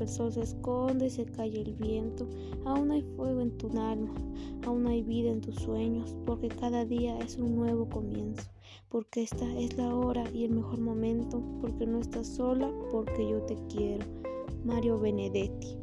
El sol se esconde y se calle el viento, aún hay fuego en tu alma, aún hay vida en tus sueños, porque cada día es un nuevo comienzo, porque esta es la hora y el mejor momento, porque no estás sola, porque yo te quiero. Mario Benedetti.